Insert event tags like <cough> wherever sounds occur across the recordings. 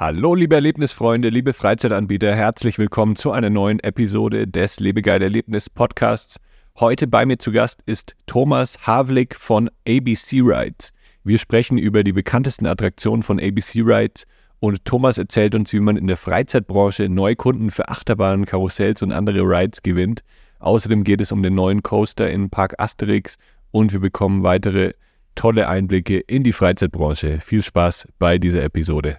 Hallo, liebe Erlebnisfreunde, liebe Freizeitanbieter, herzlich willkommen zu einer neuen Episode des Lebegeil Erlebnis Podcasts. Heute bei mir zu Gast ist Thomas Havlik von ABC Rides. Wir sprechen über die bekanntesten Attraktionen von ABC Rides und Thomas erzählt uns, wie man in der Freizeitbranche Neukunden für Achterbahnen, Karussells und andere Rides gewinnt. Außerdem geht es um den neuen Coaster in Park Asterix und wir bekommen weitere tolle Einblicke in die Freizeitbranche. Viel Spaß bei dieser Episode.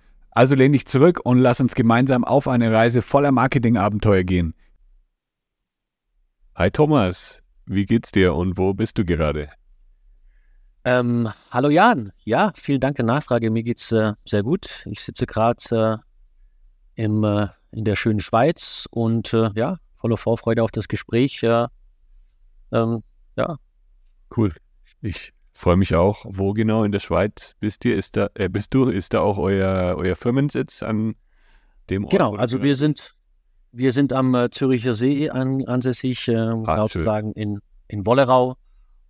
Also lehn dich zurück und lass uns gemeinsam auf eine Reise voller Marketingabenteuer gehen. Hi Thomas, wie geht's dir und wo bist du gerade? Ähm, hallo Jan, ja, vielen Dank der Nachfrage. Mir geht's äh, sehr gut. Ich sitze gerade äh, äh, in der schönen Schweiz und äh, ja, voller Vorfreude auf das Gespräch. Ähm, ja. Cool. Ich Freue mich auch. Wo genau in der Schweiz bist ihr? Ist da, äh, bist du? Ist da auch euer, euer Firmensitz an dem Ort? Genau, also wir sind, wir sind am äh, Züricher See an, ansässig, äh, ah, sozusagen in, in Wollerau.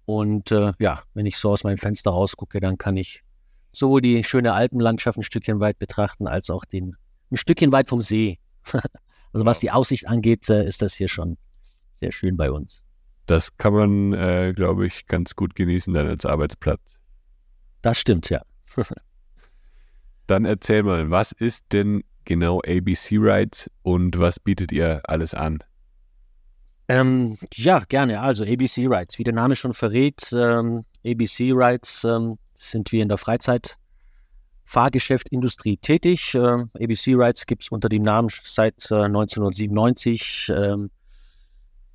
Und äh, ja, wenn ich so aus meinem Fenster rausgucke, dann kann ich sowohl die schöne Alpenlandschaft ein Stückchen weit betrachten, als auch den, ein Stückchen weit vom See. <laughs> also was die Aussicht angeht, äh, ist das hier schon sehr schön bei uns. Das kann man, äh, glaube ich, ganz gut genießen dann als Arbeitsplatz. Das stimmt, ja. <laughs> dann erzähl mal, was ist denn genau ABC Rides und was bietet ihr alles an? Ähm, ja, gerne. Also ABC Rides, wie der Name schon verrät, ähm, ABC Rides ähm, sind wir in der Freizeit Fahrgeschäftindustrie tätig. Ähm, ABC Rides gibt es unter dem Namen seit äh, 1997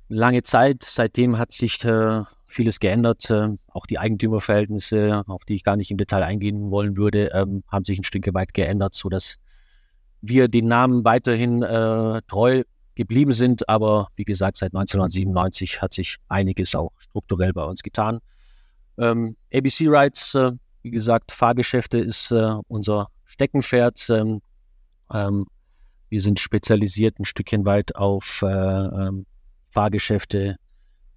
lange Zeit. Seitdem hat sich äh, vieles geändert. Äh, auch die Eigentümerverhältnisse, auf die ich gar nicht im Detail eingehen wollen würde, ähm, haben sich ein Stück weit geändert, sodass wir den Namen weiterhin äh, treu geblieben sind. Aber wie gesagt, seit 1997 hat sich einiges auch strukturell bei uns getan. Ähm, ABC Rides, äh, wie gesagt, Fahrgeschäfte ist äh, unser Steckenpferd. Ähm, ähm, wir sind spezialisiert ein Stückchen weit auf äh, ähm, Fahrgeschäfte,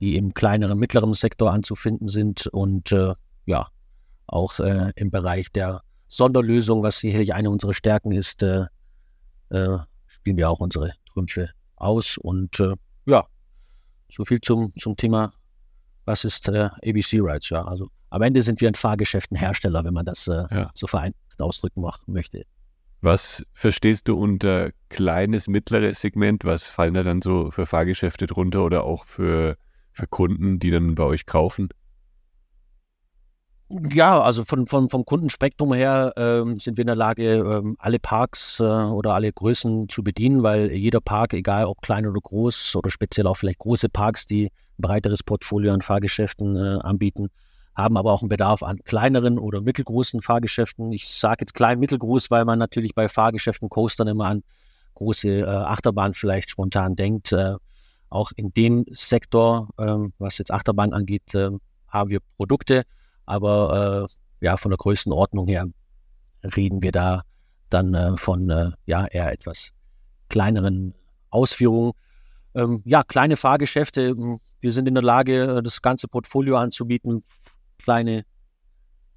die im kleineren, mittleren Sektor anzufinden sind und äh, ja, auch äh, im Bereich der Sonderlösung, was sicherlich eine unserer Stärken ist, äh, äh spielen wir auch unsere Trümpfe aus. Und äh, ja, so viel zum, zum Thema, was ist äh, ABC Rides? Ja, also am Ende sind wir ein Fahrgeschäftenhersteller, wenn man das ja. so vereinfacht ausdrücken möchte. Was verstehst du unter kleines, mittleres Segment? Was fallen da dann so für Fahrgeschäfte drunter oder auch für, für Kunden, die dann bei euch kaufen? Ja, also von, von, vom Kundenspektrum her ähm, sind wir in der Lage, ähm, alle Parks äh, oder alle Größen zu bedienen, weil jeder Park, egal ob klein oder groß oder speziell auch vielleicht große Parks, die ein breiteres Portfolio an Fahrgeschäften äh, anbieten, haben aber auch einen Bedarf an kleineren oder mittelgroßen Fahrgeschäften. Ich sage jetzt klein, mittelgroß, weil man natürlich bei Fahrgeschäften, Coastern immer an große äh, Achterbahn vielleicht spontan denkt. Äh, auch in dem Sektor, ähm, was jetzt Achterbahn angeht, äh, haben wir Produkte, aber äh, ja, von der Größenordnung her reden wir da dann äh, von äh, ja eher etwas kleineren Ausführungen. Ähm, ja, kleine Fahrgeschäfte. Wir sind in der Lage, das ganze Portfolio anzubieten, kleine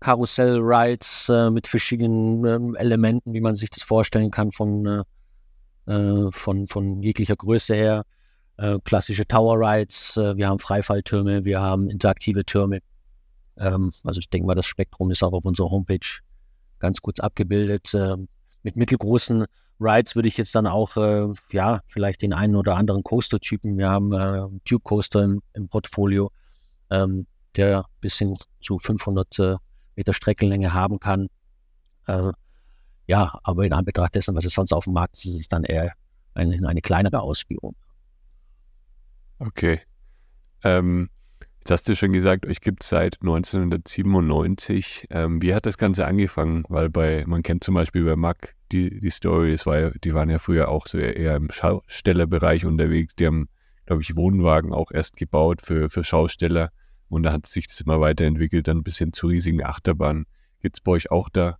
Karussell-Rides äh, mit verschiedenen ähm, Elementen, wie man sich das vorstellen kann, von, äh, äh von, von jeglicher Größe her. äh, klassische Tower Rides, äh, wir haben Freifalltürme, wir haben interaktive Türme. Ähm, also ich denke mal, das Spektrum ist auch auf unserer Homepage ganz gut abgebildet. Ähm, mit mittelgroßen Rides würde ich jetzt dann auch, äh, ja, vielleicht den einen oder anderen Coaster-Typen. Wir haben äh, Tube Coaster im, im Portfolio, ähm, der bis hin zu 500 äh, Meter Streckenlänge haben kann. Ja, aber in Anbetracht dessen, was es sonst auf dem Markt ist, ist es dann eher eine, eine kleinere Ausführung. Okay. Ähm, jetzt hast du schon gesagt, euch gibt es seit 1997. Ähm, wie hat das Ganze angefangen? Weil bei, man kennt zum Beispiel bei Mack die, die Story, es war ja, die waren ja früher auch so eher im Schaustellerbereich unterwegs. Die haben, glaube ich, Wohnwagen auch erst gebaut für, für Schausteller. Und da hat sich das immer weiterentwickelt, dann bis hin zu riesigen Achterbahnen. Gibt es bei euch auch da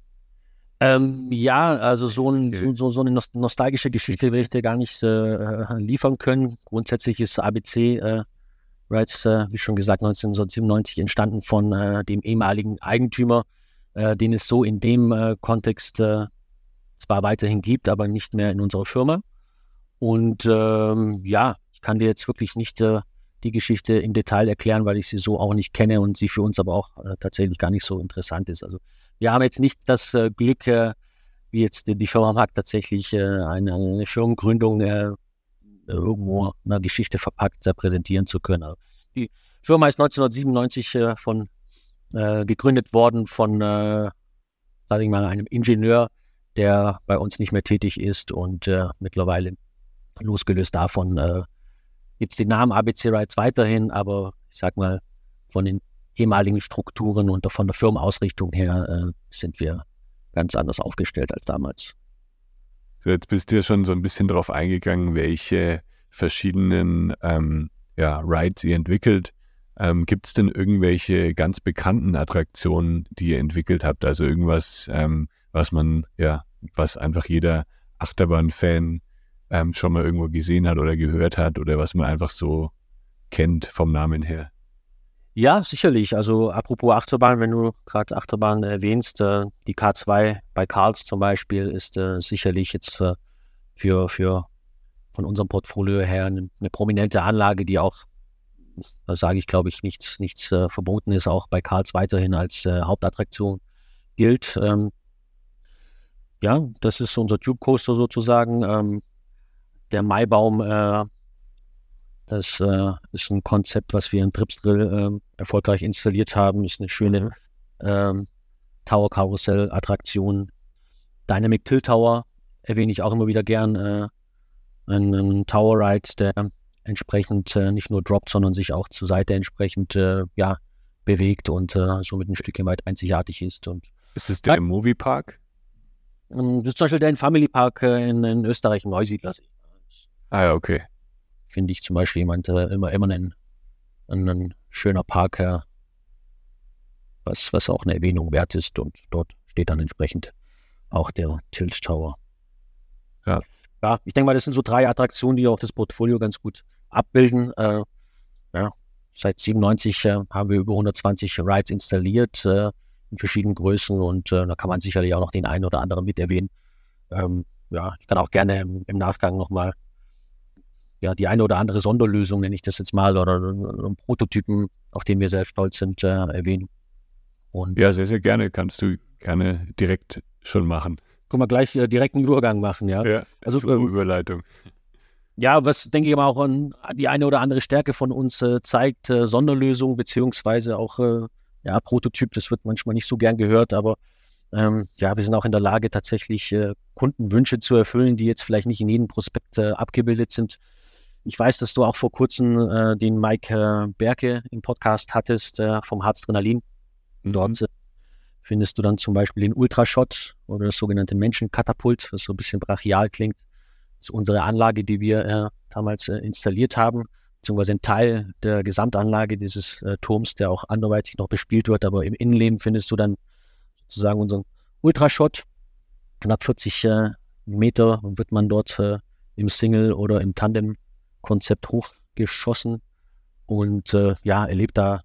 ähm, ja, also so, ein, so, so, eine nostalgische Geschichte will ich dir gar nicht äh, liefern können. Grundsätzlich ist ABC äh, bereits, äh, wie schon gesagt, 1997 entstanden von äh, dem ehemaligen Eigentümer, äh, den es so in dem äh, Kontext zwar weiterhin gibt, aber nicht mehr in unserer Firma. Und ähm, ja, ich kann dir jetzt wirklich nicht die Geschichte im Detail erklären, weil ich sie so auch nicht kenne und sie für uns aber auch tatsächlich gar nicht so interessant ist. Also wir haben jetzt nicht das äh, Glück, äh, wie jetzt die, Firma Markt tatsächlich äh, eine, eine, Firmengründung äh, irgendwo in einer Geschichte verpackt präsentieren zu können. Also die Firma ist 1997 äh, von, äh, gegründet worden von, äh, sage ich mal, einem Ingenieur, der bei uns nicht mehr tätig ist und mittlerweile losgelöst davon gibt es den Namen ABC Rides weiterhin, aber ich sag mal, von den ehemaligen Strukturen und von der Firmenausrichtung her äh, sind wir ganz anders aufgestellt als damals. So, jetzt bist du ja schon so ein bisschen darauf eingegangen, welche verschiedenen ähm, ja, Rides ihr entwickelt. Ähm, Gibt es denn irgendwelche ganz bekannten Attraktionen, die ihr entwickelt habt? Also irgendwas, ähm, was man, ja, was einfach jeder Achterbahn-Fan ähm, schon mal irgendwo gesehen hat oder gehört hat oder was man einfach so kennt vom Namen her? Ja, sicherlich. Also apropos Achterbahn, wenn du gerade Achterbahn erwähnst, äh, die K2 bei Karls zum Beispiel ist äh, sicherlich jetzt äh, für, für von unserem Portfolio her eine, eine prominente Anlage, die auch, da sage ich glaube ich, nichts, nichts äh, verboten ist, auch bei Karls weiterhin als äh, Hauptattraktion gilt. Ähm, ja, das ist unser Tube Coaster sozusagen. Ähm, der Maibaum äh, das äh, ist ein Konzept, was wir in Tripsdrill äh, erfolgreich installiert haben. Ist eine schöne ähm, Tower Karussell Attraktion. Dynamic Tilt Tower erwähne ich auch immer wieder gern. Äh, ein, ein, Tower Ride, der entsprechend äh, nicht nur droppt, sondern sich auch zur Seite entsprechend äh, ja, bewegt und äh, somit ein Stückchen weit einzigartig ist. Und ist es der im Movie Park? Ähm, das ist zum Beispiel der Family Park in, in Österreich, im Neusiedler. Ah ja, okay finde ich zum Beispiel jemand äh, immer, immer ein, ein schöner Parker, was, was auch eine Erwähnung wert ist. Und dort steht dann entsprechend auch der Tilt Tower. Ja. Ja, ich denke mal, das sind so drei Attraktionen, die auch das Portfolio ganz gut abbilden. Äh, ja, seit 97 äh, haben wir über 120 Rides installiert äh, in verschiedenen Größen und äh, da kann man sicherlich auch noch den einen oder anderen mit erwähnen. Ähm, ja, ich kann auch gerne im, im Nachgang nochmal ja, die eine oder andere Sonderlösung, nenne ich das jetzt mal, oder einen Prototypen, auf den wir sehr stolz sind, äh, erwähnen. Und ja, sehr, sehr gerne. Kannst du gerne direkt schon machen. Können wir gleich äh, direkt einen Übergang machen, ja. Ja, also ähm, Überleitung. Ja, was denke ich mal auch an die eine oder andere Stärke von uns äh, zeigt, äh, Sonderlösung beziehungsweise auch äh, ja, Prototyp, das wird manchmal nicht so gern gehört, aber ähm, ja, wir sind auch in der Lage, tatsächlich äh, Kundenwünsche zu erfüllen, die jetzt vielleicht nicht in jedem Prospekt äh, abgebildet sind. Ich weiß, dass du auch vor kurzem äh, den Mike äh, Berke im Podcast hattest äh, vom Harzdrenalin. Mhm. Dort äh, findest du dann zum Beispiel den Ultrashot oder das sogenannte Menschenkatapult, was so ein bisschen brachial klingt. Das ist unsere Anlage, die wir äh, damals äh, installiert haben, beziehungsweise ein Teil der Gesamtanlage dieses Turms, der auch anderweitig noch bespielt wird. Aber im Innenleben findest du dann sozusagen unseren Ultrashot. Knapp 40 Meter wird man dort im Single oder im Tandem Konzept hochgeschossen und äh, ja, erlebt da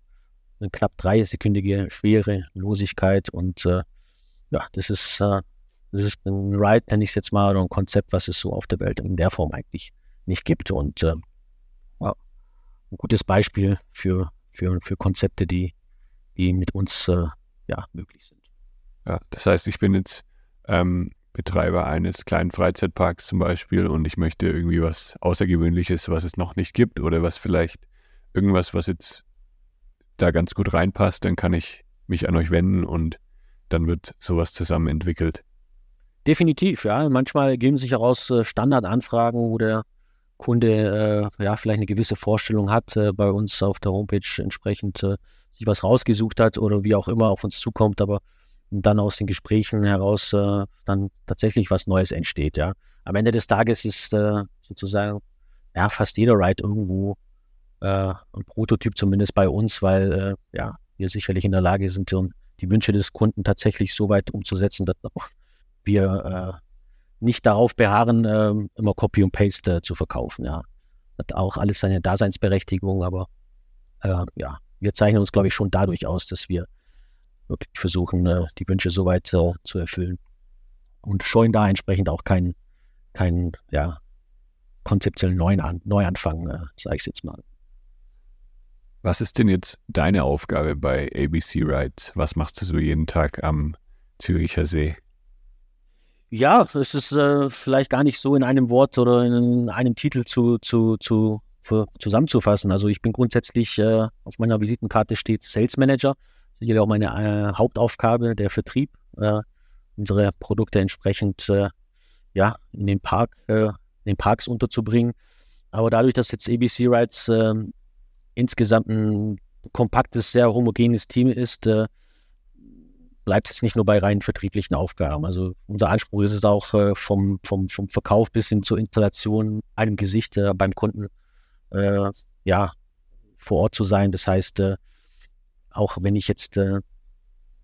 eine knapp dreisekündige Schwerelosigkeit und äh, ja, das ist, äh, das ist ein Ride, nenne ich es jetzt mal, oder ein Konzept, was es so auf der Welt in der Form eigentlich nicht gibt und äh, ein gutes Beispiel für, für, für Konzepte, die, die mit uns äh, ja, möglich sind. Ja, das heißt, ich bin jetzt ähm, Betreiber eines kleinen Freizeitparks zum Beispiel und ich möchte irgendwie was Außergewöhnliches, was es noch nicht gibt oder was vielleicht irgendwas, was jetzt da ganz gut reinpasst, dann kann ich mich an euch wenden und dann wird sowas zusammen entwickelt. Definitiv, ja. Manchmal geben sich heraus äh, Standardanfragen, wo der Kunde äh, ja vielleicht eine gewisse Vorstellung hat, äh, bei uns auf der Homepage entsprechend äh, sich was rausgesucht hat oder wie auch immer auf uns zukommt, aber dann aus den Gesprächen heraus äh, dann tatsächlich was Neues entsteht, ja. Am Ende des Tages ist äh, sozusagen ja fast jeder Ride irgendwo ein Prototyp zumindest bei uns, weil ja wir sicherlich in der Lage sind, die Wünsche des Kunden tatsächlich so weit umzusetzen, dass auch wir nicht darauf beharren, äh, immer Copy und Paste äh, zu verkaufen. Ja. Hat auch alles seine Daseinsberechtigung, aber äh, ja, wir zeichnen uns, glaube ich, schon dadurch aus, dass wir wirklich versuchen, äh, die Wünsche soweit äh, zu erfüllen. Und scheuen da entsprechend auch keinen kein, ja, konzeptionellen Neuan Neuanfang, äh, sage ich jetzt mal. Was ist denn jetzt deine Aufgabe bei ABC Rides? Was machst du so jeden Tag am Züricher See? Ja, es ist äh, vielleicht gar nicht so in einem Wort oder in einem Titel zu, zu, zu, zusammenzufassen. Also ich bin grundsätzlich, äh, auf meiner Visitenkarte steht Sales Manager. Sicherlich auch meine äh, Hauptaufgabe, der Vertrieb, äh, unsere Produkte entsprechend äh, ja, in den Park, in den Parks unterzubringen. Aber dadurch, dass jetzt ABC Rides ähm, insgesamt ein kompaktes, sehr homogenes Team ist, bleibt es nicht nur bei rein vertrieblichen Aufgaben. Also unser Anspruch ist es auch äh, vom, vom, vom Verkauf bis hin zur Installation einem Gesicht äh, beim Kunden äh, ja, vor Ort zu sein. Das heißt, auch wenn ich jetzt äh,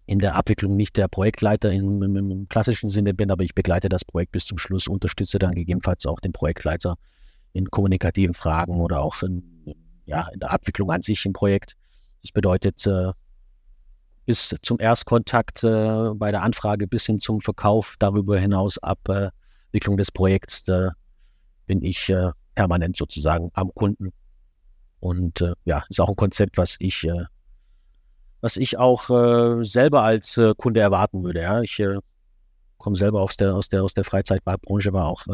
in der Abwicklung nicht der Projektleiter im, im, im, klassischen Sinne bin, aber ich begleite das Projekt bis zum Schluss, unterstütze dann gegebenenfalls auch den Projektleiter in kommunikativen Fragen oder auch in, ja, in der Abwicklung an sich im Projekt. Das bedeutet, äh, bis zum Erstkontakt äh, bei der Anfrage bis hin zum Verkauf, darüber hinaus Abwicklung des Projekts, da bin ich äh, permanent sozusagen am Kunden. Und äh, ja, ist auch ein Konzept, was ich, äh, was ich auch äh, selber als äh, Kunde erwarten würde. Ja, ich komme selber aus der aus der aus der Freizeitparkbranche, war auch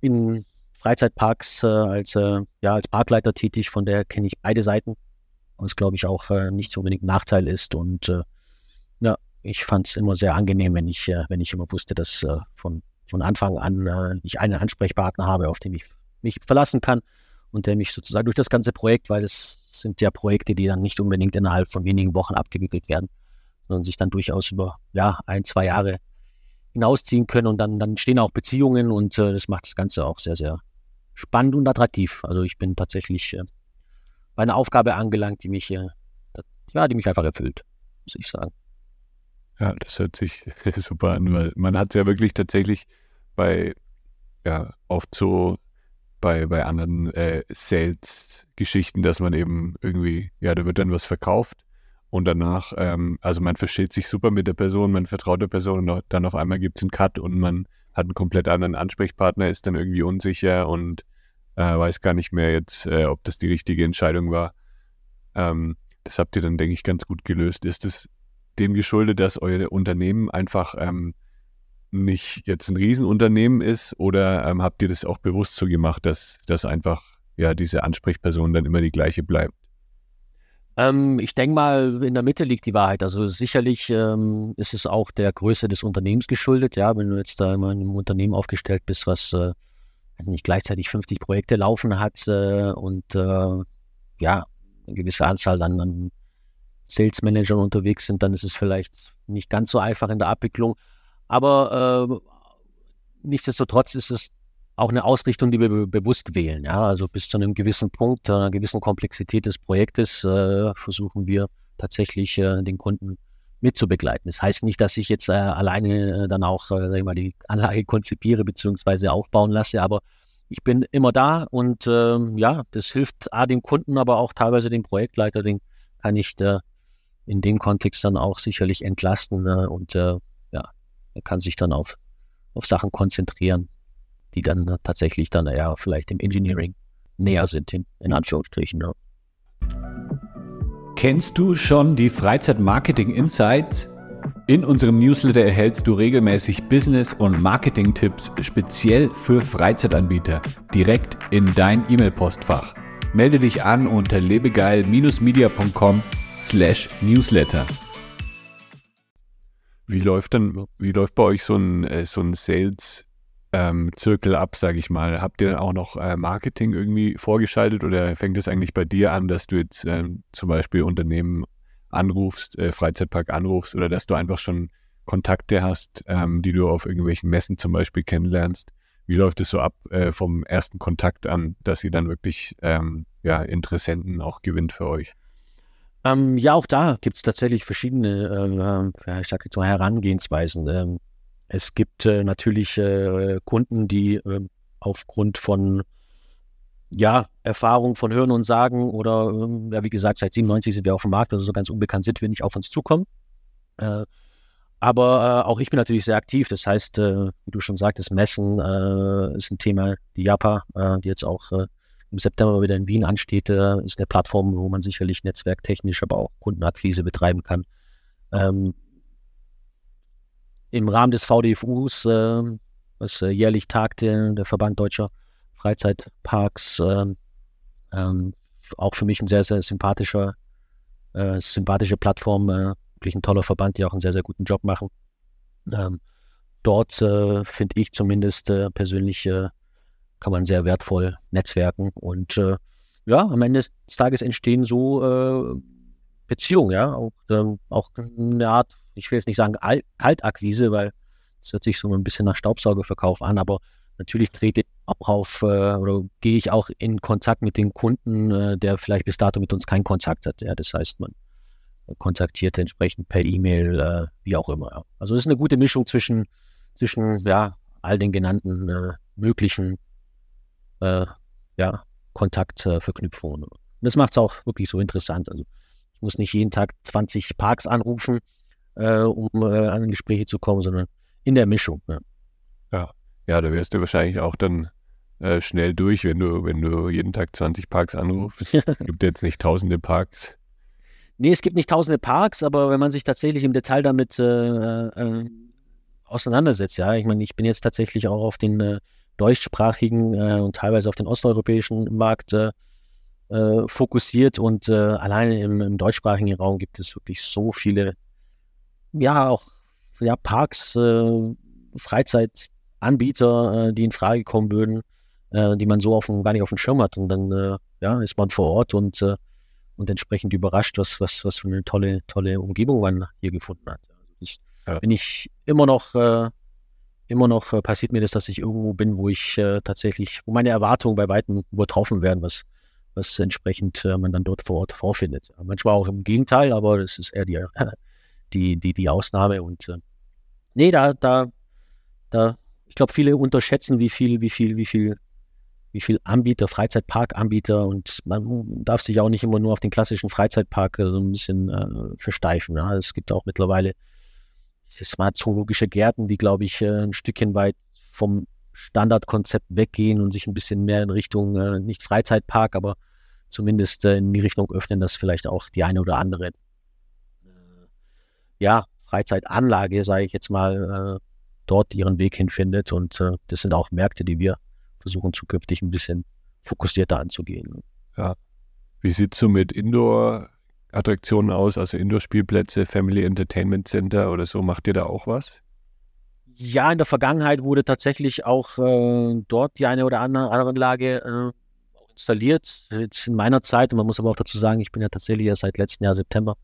in Freizeitparks als ja als Parkleiter tätig. Von daher kenne ich beide Seiten was glaube ich auch äh, nicht so unbedingt ein Nachteil ist. Und äh, ja, ich fand es immer sehr angenehm, wenn ich, äh, wenn ich immer wusste, dass äh, von, von Anfang an äh, ich einen Ansprechpartner habe, auf den ich mich verlassen kann und der mich sozusagen durch das ganze Projekt, weil es sind ja Projekte, die dann nicht unbedingt innerhalb von wenigen Wochen abgewickelt werden, sondern sich dann durchaus über ja, ein, zwei Jahre hinausziehen können und dann, dann stehen auch Beziehungen und äh, das macht das Ganze auch sehr, sehr spannend und attraktiv. Also ich bin tatsächlich äh, bei einer Aufgabe angelangt, die mich, äh, ja, die mich einfach erfüllt, muss ich sagen. Ja, das hört sich <laughs> super an, weil man hat es ja wirklich tatsächlich bei, ja, oft so bei, bei anderen äh, Sales-Geschichten, dass man eben irgendwie, ja, da wird dann was verkauft und danach, ähm, also man versteht sich super mit der Person, man vertraut der Person und dann auf einmal gibt es einen Cut und man hat einen komplett anderen Ansprechpartner, ist dann irgendwie unsicher und äh, weiß gar nicht mehr jetzt, äh, ob das die richtige Entscheidung war. Ähm, das habt ihr dann, denke ich, ganz gut gelöst. Ist es dem geschuldet, dass euer Unternehmen einfach ähm, nicht jetzt ein Riesenunternehmen ist oder ähm, habt ihr das auch bewusst so gemacht, dass, dass einfach ja diese Ansprechperson dann immer die gleiche bleibt? Ähm, ich denke mal, in der Mitte liegt die Wahrheit. Also sicherlich ähm, ist es auch der Größe des Unternehmens geschuldet. Ja, wenn du jetzt da in einem Unternehmen aufgestellt bist, was äh, nicht gleichzeitig 50 Projekte laufen hat äh, und äh, ja, eine gewisse Anzahl an, an Sales Managern unterwegs sind, dann ist es vielleicht nicht ganz so einfach in der Abwicklung. Aber äh, nichtsdestotrotz ist es auch eine Ausrichtung, die wir be bewusst wählen. Ja? Also bis zu einem gewissen Punkt, einer gewissen Komplexität des Projektes äh, versuchen wir tatsächlich äh, den Kunden mitzubegleiten. Das heißt nicht, dass ich jetzt äh, alleine äh, dann auch äh, sag ich mal, die Anlage <laughs> konzipiere bzw. aufbauen lasse, aber ich bin immer da und ähm, ja, das hilft A dem Kunden, aber auch teilweise dem Projektleiter, den kann ich äh, in dem Kontext dann auch sicherlich entlasten äh, und ja, er kann sich dann auf, auf Sachen konzentrieren, die dann tatsächlich dann eher vielleicht im Engineering näher sind, in, in Anführungsstrichen. Ja. Kennst du schon die Freizeit-Marketing Insights? In unserem Newsletter erhältst du regelmäßig Business- und Marketing-Tipps speziell für Freizeitanbieter direkt in dein E-Mail-Postfach. Melde dich an unter lebegeil-media.com slash newsletter. Wie läuft dann, wie läuft bei euch so ein, äh, so ein Sales ähm, Zirkel ab, sage ich mal. Habt ihr dann auch noch äh, Marketing irgendwie vorgeschaltet oder fängt es eigentlich bei dir an, dass du jetzt ähm, zum Beispiel Unternehmen anrufst, äh, Freizeitpark anrufst oder dass du einfach schon Kontakte hast, ähm, die du auf irgendwelchen Messen zum Beispiel kennenlernst. Wie läuft es so ab äh, vom ersten Kontakt an, dass sie dann wirklich ähm, ja, Interessenten auch gewinnt für euch? Ähm, ja, auch da gibt es tatsächlich verschiedene, äh, ich sage jetzt mal Herangehensweisen. Ähm, es gibt äh, natürlich äh, Kunden, die ähm, aufgrund von ja, Erfahrung von Hören und Sagen oder, ähm, ja, wie gesagt, seit 97 sind wir auf dem Markt, also so ganz unbekannt sind wir nicht auf uns zukommen. Äh, aber äh, auch ich bin natürlich sehr aktiv. Das heißt, äh, wie du schon sagtest, Messen ist ein Thema. Die JAPA, die jetzt auch im September wieder in Wien ansteht, ist eine Plattform, wo man sicherlich netzwerktechnisch, aber auch Kundenakquise betreiben kann. Ähm, Im Rahmen des VDFUs, was jährlich tagte, der Verband Deutscher Freizeitparks. Ähm, ähm, auch für mich ein sehr, sehr sympathischer, äh, sympathische Plattform, äh, wirklich ein toller Verband, die auch einen sehr, sehr guten Job machen. Ähm, dort äh, finde ich zumindest äh, persönlich äh, kann man sehr wertvoll netzwerken und äh, ja, am Ende des Tages entstehen so Beziehungen, ja, auch, ähm, auch eine Art, ich will jetzt nicht sagen Kaltakquise, weil es hört sich so ein bisschen nach Staubsaugerverkauf an, aber natürlich trete ich auch auf äh, oder gehe ich auch in Kontakt mit dem Kunden, äh, der vielleicht bis dato mit uns keinen Kontakt hat. Ja, das heißt, man kontaktiert entsprechend per E-Mail, äh, wie auch immer. Ja. Also es ist eine gute Mischung zwischen, zwischen ja, all den genannten äh, möglichen äh, ja, Kontaktverknüpfungen. Und das macht es auch wirklich so interessant. Also ich muss nicht jeden Tag 20 Parks anrufen, äh, um an Gespräche zu kommen, sondern in der Mischung. Ja. ja. Ja, da wärst du wahrscheinlich auch dann äh, schnell durch, wenn du, wenn du jeden Tag 20 Parks anrufst. <laughs> Es gibt jetzt nicht tausende Parks. Nee, es gibt nicht tausende Parks, aber wenn man sich tatsächlich im Detail damit äh, äh, auseinandersetzt, ja, ich meine, ich bin jetzt tatsächlich auch auf den äh, deutschsprachigen äh, und teilweise auf den osteuropäischen Markt äh, fokussiert und alleine im, im, deutschsprachigen Raum gibt es wirklich so viele, ja, auch ja, Parks, äh, die in Frage kommen würden, äh, die man so auf dem, gar nicht auf dem Schirm hat. Und dann äh, ja, ist man vor Ort und, äh, und entsprechend überrascht, was, was, was für eine tolle, tolle Umgebung man hier gefunden hat. Also ich, ja. bin ich immer noch, äh, immer noch äh, passiert mir das, dass ich irgendwo bin, wo ich tatsächlich, wo meine Erwartungen bei Weitem übertroffen werden, was, was entsprechend man dann dort vor Ort vorfindet. Manchmal auch im Gegenteil, aber das ist eher die, <laughs> die, die, die Ausnahme. Und nee, da, da, da ich glaube, viele unterschätzen, wie viel, wie viel, wie viel, wie viel Anbieter, Freizeitparkanbieter und man darf sich auch nicht immer nur auf den klassischen Freizeitpark so ein bisschen äh, versteifen. Ja. Es gibt auch mittlerweile smart zoologische Gärten, die, glaube ich, äh, ein Stückchen weit vom Standardkonzept weggehen und sich ein bisschen mehr in Richtung, äh, nicht Freizeitpark, aber zumindest äh, in die Richtung öffnen, dass vielleicht auch die eine oder andere, ja, Freizeitanlage, sage ich jetzt mal, dort ihren Weg hinfindet. Und das sind auch Märkte, die wir versuchen zukünftig ein bisschen fokussierter anzugehen. Ja. Wie sieht es so mit Indoor-Attraktionen aus, also Indoor-Spielplätze, Family Entertainment Center oder so? Macht ihr da auch was? Ja, in der Vergangenheit wurde tatsächlich auch äh, dort die eine oder andere Anlage äh, installiert. Jetzt in meiner Zeit, und man muss aber auch dazu sagen, ich bin ja tatsächlich ja seit letztem Jahr September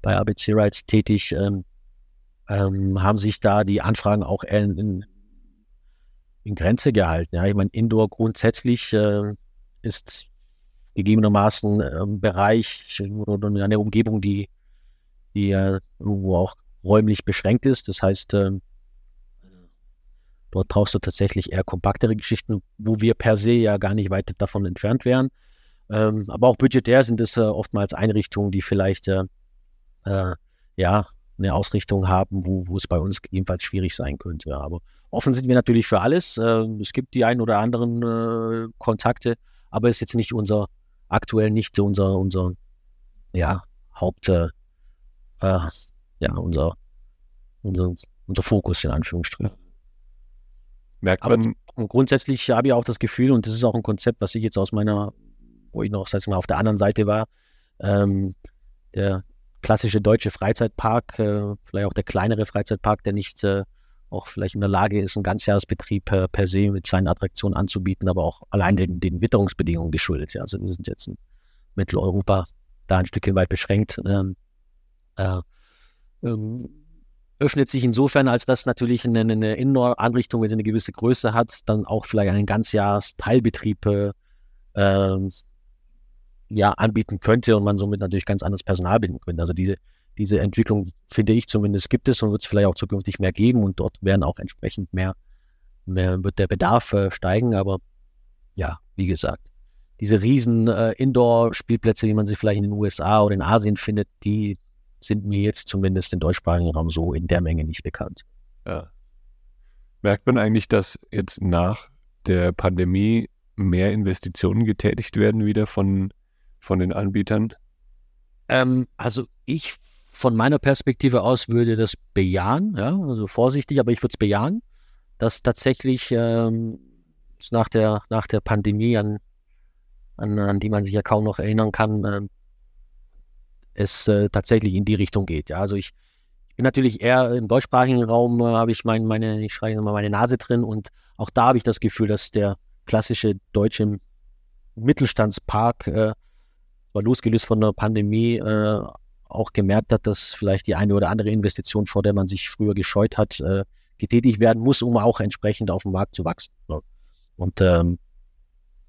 bei ABC Rights tätig. Ähm, ähm, haben sich da die Anfragen auch in, in, in Grenze gehalten. Ja, ich meine, Indoor grundsätzlich äh, ist gegebenermaßen ähm, Bereich oder eine Umgebung, die, die äh, irgendwo auch räumlich beschränkt ist. Das heißt, äh, dort brauchst du tatsächlich eher kompaktere Geschichten, wo wir per se ja gar nicht weit davon entfernt wären. Ähm, aber auch budgetär sind es äh, oftmals Einrichtungen, die vielleicht äh, äh, ja eine Ausrichtung haben, wo, wo es bei uns jedenfalls schwierig sein könnte. Aber offen sind wir natürlich für alles. Äh, es gibt die ein oder anderen äh, Kontakte, aber ist jetzt nicht unser, aktuell nicht unser, unser, ja, Haupt, äh, äh ja, unser, unser, unser Fokus in Anführungsstrichen. Merkt man. Aber grundsätzlich habe ich auch das Gefühl, und das ist auch ein Konzept, was ich jetzt aus meiner, wo ich noch, sag ich mal, auf der anderen Seite war, ähm, der klassische deutsche Freizeitpark, äh, vielleicht auch der kleinere Freizeitpark, der nicht äh, auch vielleicht in der Lage ist, einen Ganzjahresbetrieb per, per se mit seinen Attraktionen anzubieten, aber auch allein den, den Witterungsbedingungen geschuldet. Ja. Also wir sind jetzt in Mitteleuropa da ein Stückchen weit beschränkt. Ähm, äh, ähm, öffnet sich insofern, als dass natürlich eine, eine Indoor-Anrichtung, wenn sie eine gewisse Größe hat, dann auch vielleicht einen Ganzjahres-Teilbetrieb äh, ähm, ja, anbieten könnte und man somit natürlich ganz anderes Personal binden könnte. Also diese, diese Entwicklung, finde ich zumindest, gibt es und wird es vielleicht auch zukünftig mehr geben und dort werden auch entsprechend mehr, mehr wird der Bedarf äh, steigen. Aber ja, wie gesagt, diese riesen äh, Indoor-Spielplätze, die man sich vielleicht in den USA oder in Asien findet, die sind mir jetzt zumindest im deutschsprachigen Raum so in der Menge nicht bekannt. Ja. Merkt man eigentlich, dass jetzt nach der Pandemie mehr Investitionen getätigt werden wieder von von den Anbietern? Ähm, also ich von meiner Perspektive aus würde das bejahen, ja, also vorsichtig, aber ich würde es bejahen, dass tatsächlich ähm, nach, der, nach der Pandemie, an, an, an die man sich ja kaum noch erinnern kann, äh, es äh, tatsächlich in die Richtung geht. Ja, also ich, bin natürlich eher im deutschsprachigen Raum, äh, habe ich mein, meine, ich schreibe immer meine Nase drin und auch da habe ich das Gefühl, dass der klassische deutsche Mittelstandspark äh, war losgelöst von der Pandemie äh, auch gemerkt hat, dass vielleicht die eine oder andere Investition, vor der man sich früher gescheut hat, äh, getätigt werden muss, um auch entsprechend auf dem Markt zu wachsen. So. Und ähm,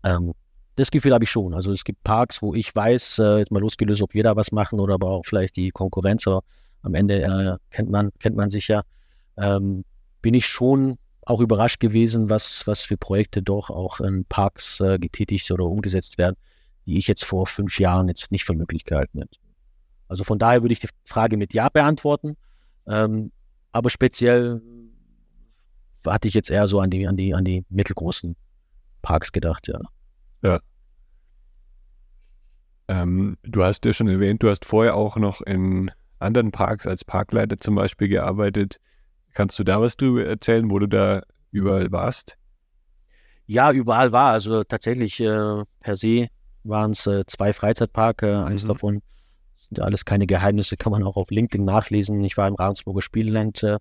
ähm, das Gefühl habe ich schon. Also es gibt Parks, wo ich weiß, äh, jetzt mal losgelöst, ob wir da was machen oder aber auch vielleicht die Konkurrenz, aber am Ende äh, kennt man, kennt man sich ja, ähm, bin ich schon auch überrascht gewesen, was, was für Projekte doch auch in Parks äh, getätigt oder umgesetzt werden, die ich jetzt vor fünf Jahren jetzt nicht für möglich gehalten hätte. Also von daher würde ich die Frage mit Ja beantworten. Ähm, aber speziell hatte ich jetzt eher so an die, an die, an die mittelgroßen Parks gedacht, ja. Ja. Ähm, du hast ja schon erwähnt, du hast vorher auch noch in anderen Parks als Parkleiter zum Beispiel gearbeitet. Kannst du da was drüber erzählen, wo du da überall warst? Ja, überall war. Also tatsächlich äh, per se waren es äh, zwei Freizeitparke. Eins mhm. davon sind alles keine Geheimnisse, kann man auch auf LinkedIn nachlesen. Ich war im Ravensburger Spielland äh,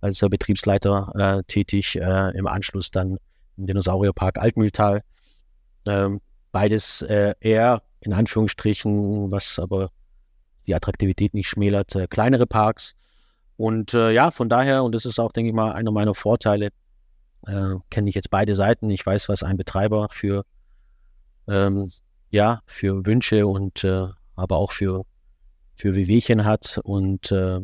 als Betriebsleiter äh, tätig, äh, im Anschluss dann im Dinosaurierpark Altmühltal. Ähm, beides äh, eher in Anführungsstrichen, was aber die Attraktivität nicht schmälert, äh, kleinere Parks. Und ja, von daher, und das ist auch, denke ich mal, einer meiner Vorteile, kenne ich jetzt beide Seiten. Ich weiß, was ein Betreiber für ähm, ja, für Wünsche und äh, aber auch für, für Wehwehchen hat. Und äh,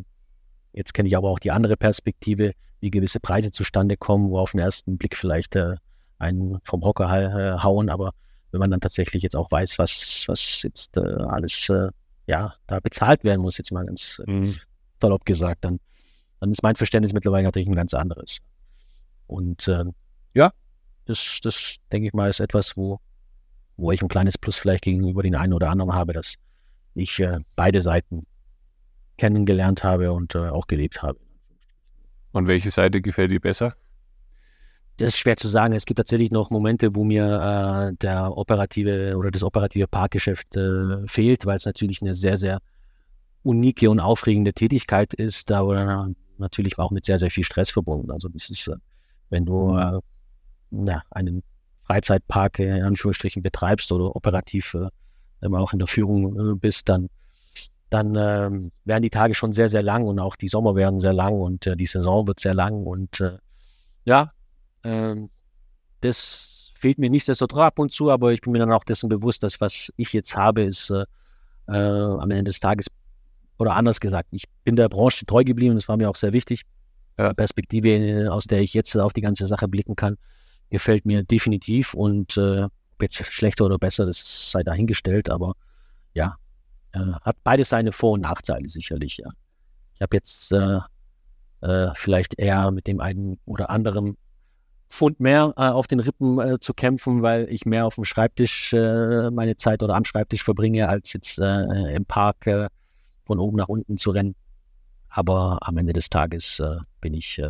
jetzt kenne ich aber auch die andere Perspektive, wie gewisse Preise zustande kommen, wo auf den ersten Blick vielleicht äh, einen vom Hocker äh, hauen, aber wenn man dann tatsächlich jetzt auch weiß, was, was jetzt äh, alles äh, ja, da bezahlt werden muss, jetzt mal ganz mhm. salopp gesagt, dann, dann ist mein Verständnis mittlerweile natürlich ein ganz anderes. Und ähm, ja, das, das denke ich mal, ist etwas, wo, wo ich ein kleines Plus vielleicht gegenüber den einen oder anderen habe, dass ich äh, beide Seiten kennengelernt habe und äh, auch gelebt habe. Und welche Seite gefällt dir besser? Das ist schwer zu sagen. Es gibt tatsächlich noch Momente, wo mir äh, der operative oder das operative Parkgeschäft äh, fehlt, weil es natürlich eine sehr, sehr unike und aufregende Tätigkeit ist, aber natürlich auch mit sehr, sehr viel Stress verbunden. Also das ist, äh, wenn du mhm. äh, na, einen Freizeitpark in Anführungsstrichen betreibst oder operativ äh, auch in der Führung äh, bist, dann, dann ähm, werden die Tage schon sehr, sehr lang und auch die Sommer werden sehr lang und äh, die Saison wird sehr lang und äh, ja, ähm, das fehlt mir nichtsdestotrotz ab und zu, aber ich bin mir dann auch dessen bewusst, dass was ich jetzt habe, ist äh, äh, am Ende des Tages oder anders gesagt, ich bin der Branche treu geblieben, das war mir auch sehr wichtig. Perspektive, aus der ich jetzt auf die ganze Sache blicken kann gefällt mir definitiv und äh, jetzt schlechter oder besser, das sei dahingestellt, aber ja, äh, hat beides seine Vor- und Nachteile sicherlich, ja. Ich habe jetzt äh, äh, vielleicht eher mit dem einen oder anderen Pfund mehr äh, auf den Rippen äh, zu kämpfen, weil ich mehr auf dem Schreibtisch äh, meine Zeit oder am Schreibtisch verbringe, als jetzt im Park von oben nach unten zu rennen. Aber am Ende des Tages bin ich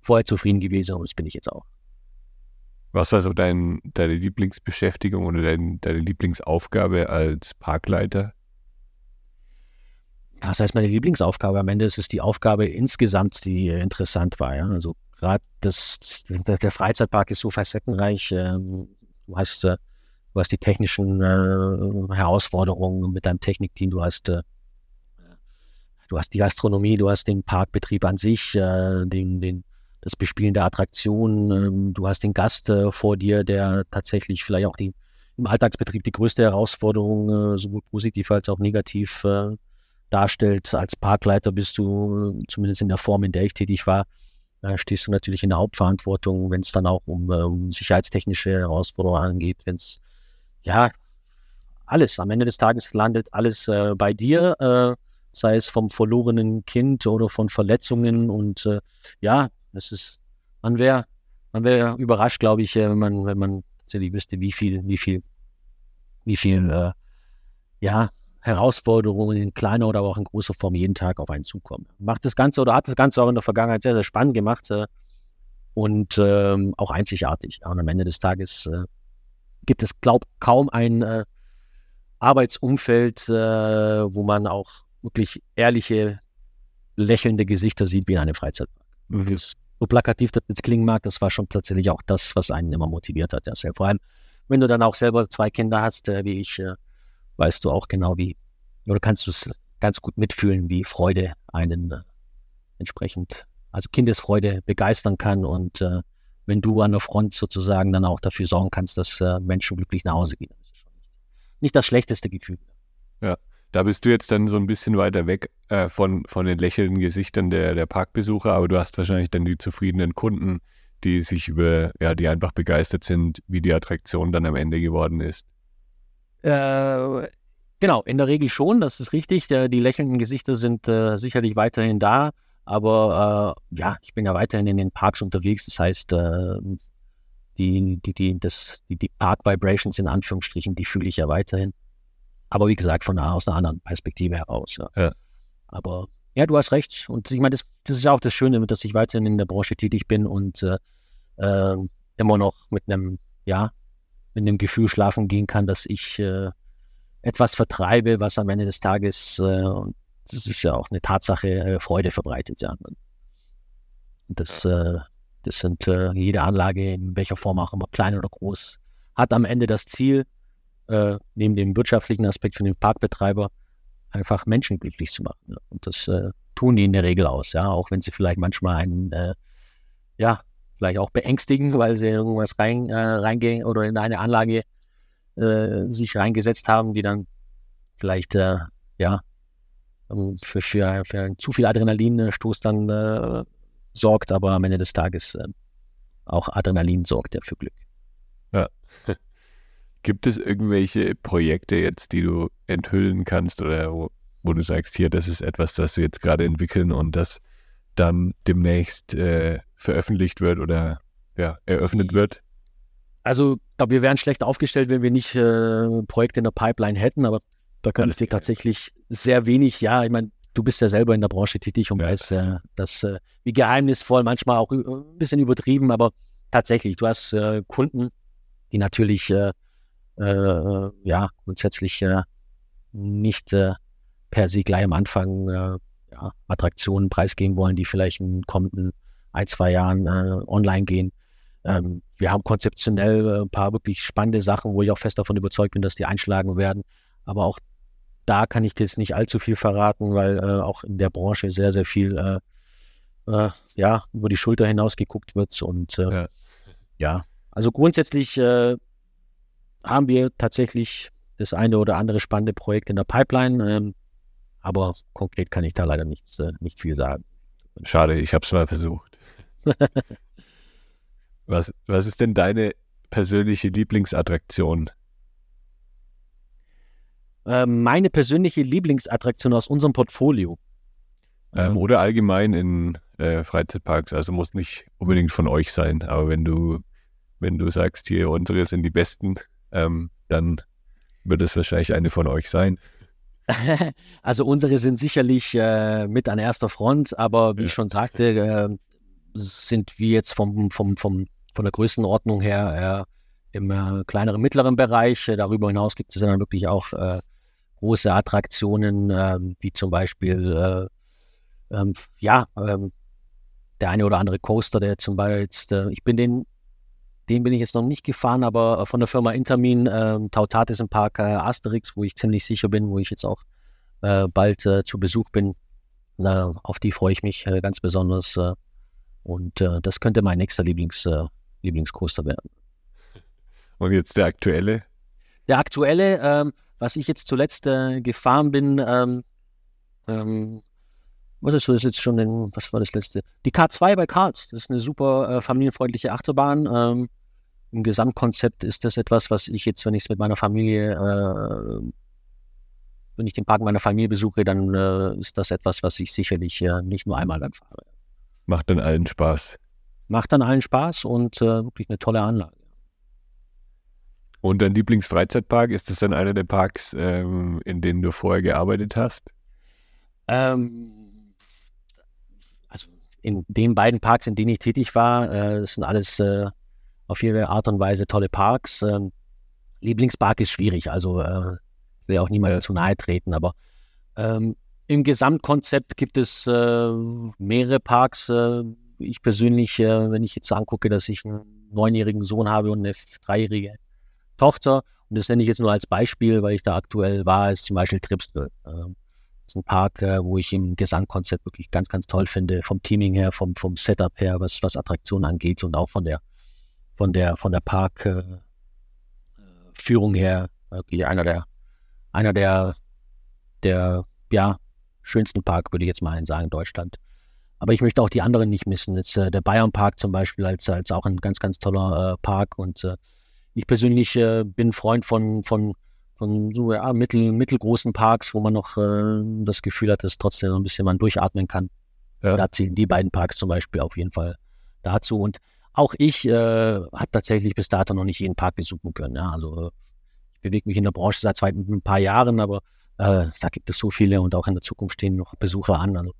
vorher zufrieden gewesen und das bin ich jetzt auch. Was war so dein, deine Lieblingsbeschäftigung oder dein, deine Lieblingsaufgabe als Parkleiter? Das heißt, meine Lieblingsaufgabe am Ende ist es die Aufgabe insgesamt, die interessant war. Ja? Also gerade das, der Freizeitpark ist so facettenreich. Ähm, du hast, äh, du hast die technischen äh, Herausforderungen mit deinem Technikteam, du hast, äh, du hast die Gastronomie, du hast den Parkbetrieb an sich, den, den, das Bespielen der Attraktionen, ähm, du hast den Gast vor dir, der tatsächlich vielleicht auch die, im Alltagsbetrieb die größte Herausforderung, sowohl positiv als auch negativ darstellt. Als Parkleiter bist du, zumindest in der Form, in der ich tätig war, stehst du natürlich in der Hauptverantwortung, wenn es dann auch um, äh, um sicherheitstechnische Herausforderungen angeht, wenn es, ja, alles, am Ende des Tages landet alles äh, bei dir, äh, sei es vom verlorenen Kind oder von Verletzungen und äh, ja, das ist, man wäre man wäre überrascht, glaube ich, äh, wenn man, wenn man tatsächlich wüsste, wie viel, wie viel, wie viel, äh, ja, Herausforderungen in kleiner oder auch in großer Form jeden Tag auf einen zukommen. Macht das Ganze oder hat das Ganze auch in der Vergangenheit sehr, sehr spannend gemacht äh, und ähm, auch einzigartig. Ja, und am Ende des Tages äh, gibt es, glaube ich, kaum ein äh, Arbeitsumfeld, äh, wo man auch wirklich ehrliche, lächelnde Gesichter sieht wie in einem Freizeitpark. Mhm. So plakativ das jetzt klingen mag, das war schon tatsächlich auch das, was einen immer motiviert hat. Ja, vor allem, wenn du dann auch selber zwei Kinder hast, äh, wie ich, äh, weißt du auch genau, wie, oder kannst du es ganz gut mitfühlen, wie Freude einen äh, entsprechend, also Kindesfreude begeistern kann und äh, wenn du an der Front sozusagen dann auch dafür sorgen kannst, dass äh, Menschen glücklich nach Hause gehen. Das ist schon nicht, nicht das schlechteste Gefühl. Ja, da bist du jetzt dann so ein bisschen weiter weg äh, von, von den lächelnden Gesichtern der, der Parkbesucher, aber du hast wahrscheinlich dann die zufriedenen Kunden, die sich über, ja, die einfach begeistert sind, wie die Attraktion dann am Ende geworden ist. Äh, genau, in der Regel schon, das ist richtig. Die lächelnden Gesichter sind äh, sicherlich weiterhin da, aber äh, ja, ich bin ja weiterhin in den Parks unterwegs. Das heißt, äh, die, die, die, das, die, die Park Vibrations in Anführungsstrichen, die fühle ich ja weiterhin. Aber wie gesagt, von aus einer anderen Perspektive heraus. Ja. ja. Aber ja, du hast recht. Und ich meine, das, das ist ja auch das Schöne, dass ich weiterhin in der Branche tätig bin und äh, äh, immer noch mit einem, ja, mit dem Gefühl schlafen gehen kann, dass ich äh, etwas vertreibe, was am Ende des Tages, äh, das ist ja auch eine Tatsache, äh, Freude verbreitet. Ja. Und das, äh, das sind jede Anlage, in welcher Form auch immer, klein oder groß, hat am Ende das Ziel, äh, neben dem wirtschaftlichen Aspekt für den Parkbetreiber, einfach Menschen glücklich zu machen. Ja. Und das tun die in der Regel aus, ja, auch wenn sie vielleicht manchmal einen, ja, vielleicht auch beängstigen, weil sie irgendwas rein, äh, reingehen oder in eine Anlage äh, sich reingesetzt haben, die dann vielleicht äh, ja ähm, für, für, für zu viel Adrenalinstoß dann äh, sorgt, aber am Ende des Tages äh, auch Adrenalin sorgt ja für Glück. Ja. <laughs> Gibt es irgendwelche Projekte jetzt, die du enthüllen kannst oder wo, wo du sagst, hier, das ist etwas, das wir jetzt gerade entwickeln und das dann demnächst äh, veröffentlicht wird oder ja, eröffnet wird? Also, ich glaube, wir wären schlecht aufgestellt, wenn wir nicht äh, Projekte in der Pipeline hätten, aber da kann ich dir tatsächlich sehr wenig, ja, ich meine, du bist ja selber in der Branche tätig und ja. weißt, äh, dass äh, wie geheimnisvoll, manchmal auch ein bisschen übertrieben, aber tatsächlich, du hast äh, Kunden, die natürlich äh, äh, ja grundsätzlich nicht per se gleich am Anfang ja, Attraktionen preisgeben wollen, die vielleicht in kommenden ein, zwei Jahren äh, online gehen. Ähm, wir haben konzeptionell äh, ein paar wirklich spannende Sachen, wo ich auch fest davon überzeugt bin, dass die einschlagen werden. Aber auch da kann ich jetzt nicht allzu viel verraten, weil äh, auch in der Branche sehr, sehr viel äh, äh, ja, über die Schulter hinaus geguckt wird. Und äh, ja. ja. also grundsätzlich haben wir tatsächlich das eine oder andere spannende Projekt in der Pipeline. Ähm, aber konkret kann ich da leider nicht, äh, nicht viel sagen. Schade, ich habe es mal versucht. <laughs> was, was ist denn deine persönliche Lieblingsattraktion? Äh, meine persönliche Lieblingsattraktion aus unserem Portfolio. Ähm, oder allgemein in, äh, Freizeitparks. Also muss nicht unbedingt von euch sein. Aber wenn du, wenn du sagst, hier unsere sind die besten, ähm, dann wird es wahrscheinlich eine von euch sein. <laughs> Also unsere sind sicherlich äh, mit an erster Front, aber wie ja. ich schon sagte, äh, sind wir jetzt vom, vom, vom, von der Größenordnung her äh, im äh, kleineren, mittleren Bereich. Darüber hinaus gibt es dann wirklich auch äh, große Attraktionen, ähm, wie zum Beispiel, äh, ähm, ja, ähm, der eine oder andere Coaster, der zum Beispiel jetzt, ich bin den den bin ich jetzt noch nicht gefahren, aber äh, von der Firma Intermin, äh, Tautatis im Park äh, Asterix, wo ich ziemlich sicher bin, wo ich jetzt auch äh, bald äh, zu Besuch bin. Na, auf die freue ich mich äh, ganz besonders. und das könnte mein nächster Lieblings, Lieblingscoaster werden. <laughs> Und jetzt der aktuelle? Der aktuelle, ähm, was ich jetzt zuletzt gefahren bin, ähm, ähm, was ist das jetzt schon, in, was war das letzte? Die K2 bei Karls. Das ist eine super äh, familienfreundliche Achterbahn. Ähm, Im Gesamtkonzept ist das etwas, was ich jetzt, wenn ich es mit meiner Familie, äh, wenn ich den Park meiner Familie besuche, dann äh, ist das etwas, was ich sicherlich äh, nicht nur einmal dann fahre. Macht dann allen Spaß. Macht dann allen Spaß und äh, wirklich eine tolle Anlage. Und dein Lieblingsfreizeitpark, ist das dann einer der Parks, ähm, in denen du vorher gearbeitet hast? Ähm, in den beiden Parks, in denen ich tätig war, äh, sind alles äh, auf jede Art und Weise tolle Parks. Ähm, Lieblingspark ist schwierig, also äh, will auch niemandem ja. zu nahe treten, aber ähm, im Gesamtkonzept gibt es äh, mehrere Parks. Äh, ich persönlich, äh, wenn ich jetzt angucke, dass ich einen neunjährigen Sohn habe und eine dreijährige Tochter, und das nenne ich jetzt nur als Beispiel, weil ich da aktuell war, ist zum Beispiel Tripsdrill. Ähm, das ist ein Park, äh, wo ich im Gesamtkonzept wirklich ganz, ganz toll finde, vom Teaming her, vom, vom Setup her, was, was Attraktionen angeht und auch von der, von der, von der Parkführung äh, her, wirklich einer der, einer der, der, ja, schönsten Park, würde ich jetzt mal sagen, in Deutschland. Aber ich möchte auch die anderen nicht missen. Jetzt, äh, der Bayern Park zum Beispiel als, als auch ein ganz, ganz toller äh, Park. Und äh, ich persönlich äh, bin Freund von, von von so ja, mittel, mittelgroßen Parks, wo man noch äh, das Gefühl hat, dass trotzdem so ein bisschen man durchatmen kann. Ja. Da ziehen die beiden Parks zum Beispiel auf jeden Fall dazu. Und auch ich äh, habe tatsächlich bis dato noch nicht jeden Park besuchen können. Ja. Also ich bewege mich in der Branche seit zwei, ein paar Jahren, aber äh, da gibt es so viele und auch in der Zukunft stehen noch Besucher an. Also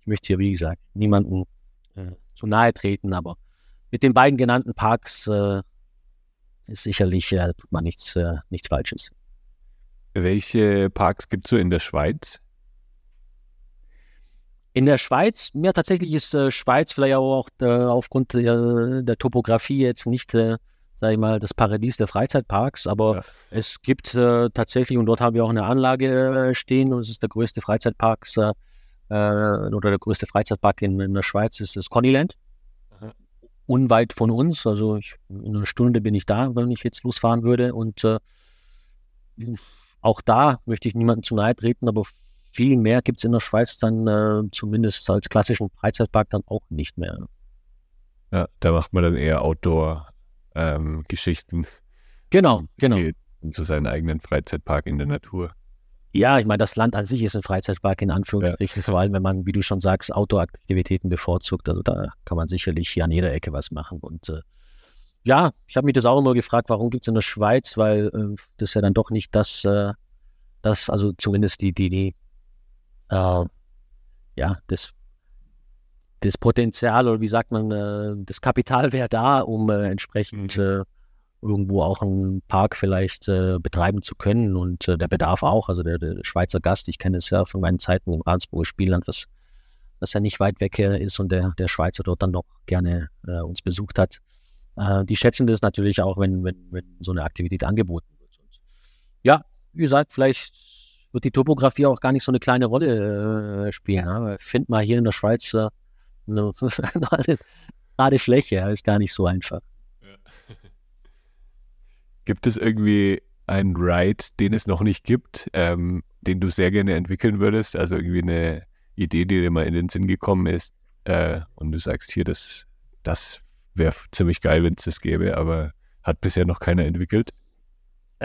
ich möchte hier, wie gesagt, niemanden äh, zu nahe treten, aber mit den beiden genannten Parks äh, ist sicherlich, äh, tut man nichts, äh, nichts Falsches. Welche Parks gibt es so in der Schweiz? In der Schweiz, ja, tatsächlich ist äh, Schweiz vielleicht auch äh, aufgrund der, der, Topografie jetzt nicht, äh, sage ich mal, das Paradies der Freizeitparks, aber ja. es gibt äh, tatsächlich, und dort haben wir auch eine Anlage äh, stehen, und es ist der größte Freizeitpark äh, oder der größte Freizeitpark in, in der Schweiz, ist das Connyland. Unweit von uns, also ich, in einer Stunde bin ich da, wenn ich jetzt losfahren würde und auch da möchte ich niemandem zu nahe treten, aber viel mehr gibt es in der Schweiz dann äh, zumindest als klassischen Freizeitpark dann auch nicht mehr. Ja, da macht man dann eher Outdoor-Geschichten. Ähm, genau, genau. Zu seinem eigenen Freizeitpark in der Natur. Ja, ich meine, das Land an sich ist ein Freizeitpark in Anführungsstrichen, ja. vor allem wenn man, wie du schon sagst, Outdoor-Aktivitäten bevorzugt. Also da kann man sicherlich hier an jeder Ecke was machen. Und äh, ja, ich habe mich das auch immer gefragt, warum gibt es in der Schweiz, weil äh, das ja dann doch nicht das, äh, das, also zumindest die, die, die, äh, ja, das, das Potenzial oder wie sagt man, äh, das Kapital wäre da, um äh, entsprechend mhm. äh, irgendwo auch einen Park vielleicht betreiben zu können und der Bedarf auch, also der, der Schweizer Gast, ich kenne es ja von meinen Zeiten im Ravensburger Spielland, was, was ja nicht weit weg ist und der, der Schweizer dort dann doch gerne uns besucht hat äh, die schätzen das natürlich auch, wenn, wenn, wenn so eine Aktivität angeboten wird. Und ja, wie gesagt, vielleicht wird die Topografie auch gar nicht so eine kleine Rolle äh, spielen. Ja? Find mal hier in der Schweiz äh, <laughs> eine, gerade Fläche, ist gar nicht so einfach. Ja. <laughs> Gibt es irgendwie einen Ride, den es noch nicht gibt, ähm, den du sehr gerne entwickeln würdest? Also irgendwie eine Idee, die dir mal in den Sinn gekommen ist äh, und du sagst hier, das, das wäre ziemlich geil, wenn es das gäbe, aber hat bisher noch keiner entwickelt.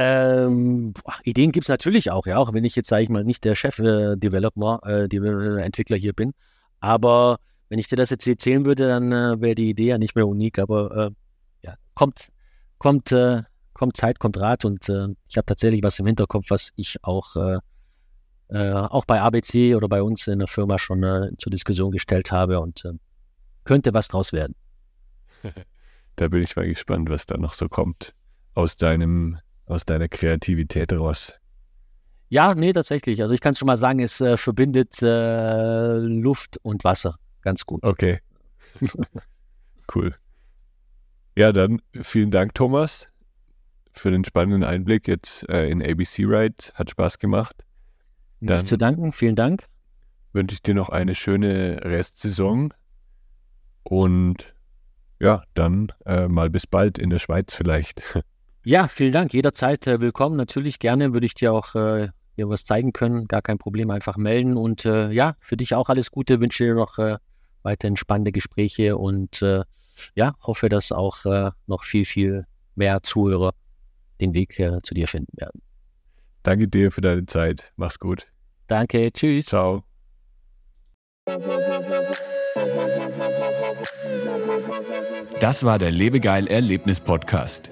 Ähm, ach, Ideen gibt es natürlich auch, ja, auch wenn ich jetzt, sage ich mal, nicht der Chef-Developer, äh, äh, Entwickler hier bin. Aber wenn ich dir das jetzt erzählen würde, dann äh, wäre die Idee ja nicht mehr unik, aber äh, ja, kommt, kommt, äh, kommt Zeit, kommt Rat und äh, ich habe tatsächlich was im Hinterkopf, was ich auch, äh, äh, auch bei ABC oder bei uns in der Firma schon zur Diskussion gestellt habe und könnte was draus werden. <laughs> Da bin ich mal gespannt, was da noch so kommt aus deinem, aus deiner Kreativität raus. Ja, nee, tatsächlich. Also ich kann schon mal sagen, es äh, verbindet äh, Luft und Wasser ganz gut. Okay. <laughs> cool. Ja, dann vielen Dank, Thomas, für den spannenden Einblick jetzt äh, in ABC Rides. Hat Spaß gemacht. Dann Nicht zu danken, vielen Dank. Wünsche ich dir noch eine schöne Restsaison und ja, dann äh, mal bis bald in der Schweiz vielleicht. <laughs> Ja, vielen Dank. Jederzeit äh, willkommen. Natürlich gerne würde ich dir auch äh, hier was zeigen können. Gar kein Problem, einfach melden. Und äh, ja, für dich auch alles Gute. Wünsche dir noch äh, weiterhin spannende Gespräche und äh, ja, hoffe, dass auch äh, noch viel, viel mehr Zuhörer den Weg zu dir finden werden. Danke dir für deine Zeit. Mach's gut. Danke. Tschüss. Ciao. Das war der Lebegeil Erlebnis Podcast.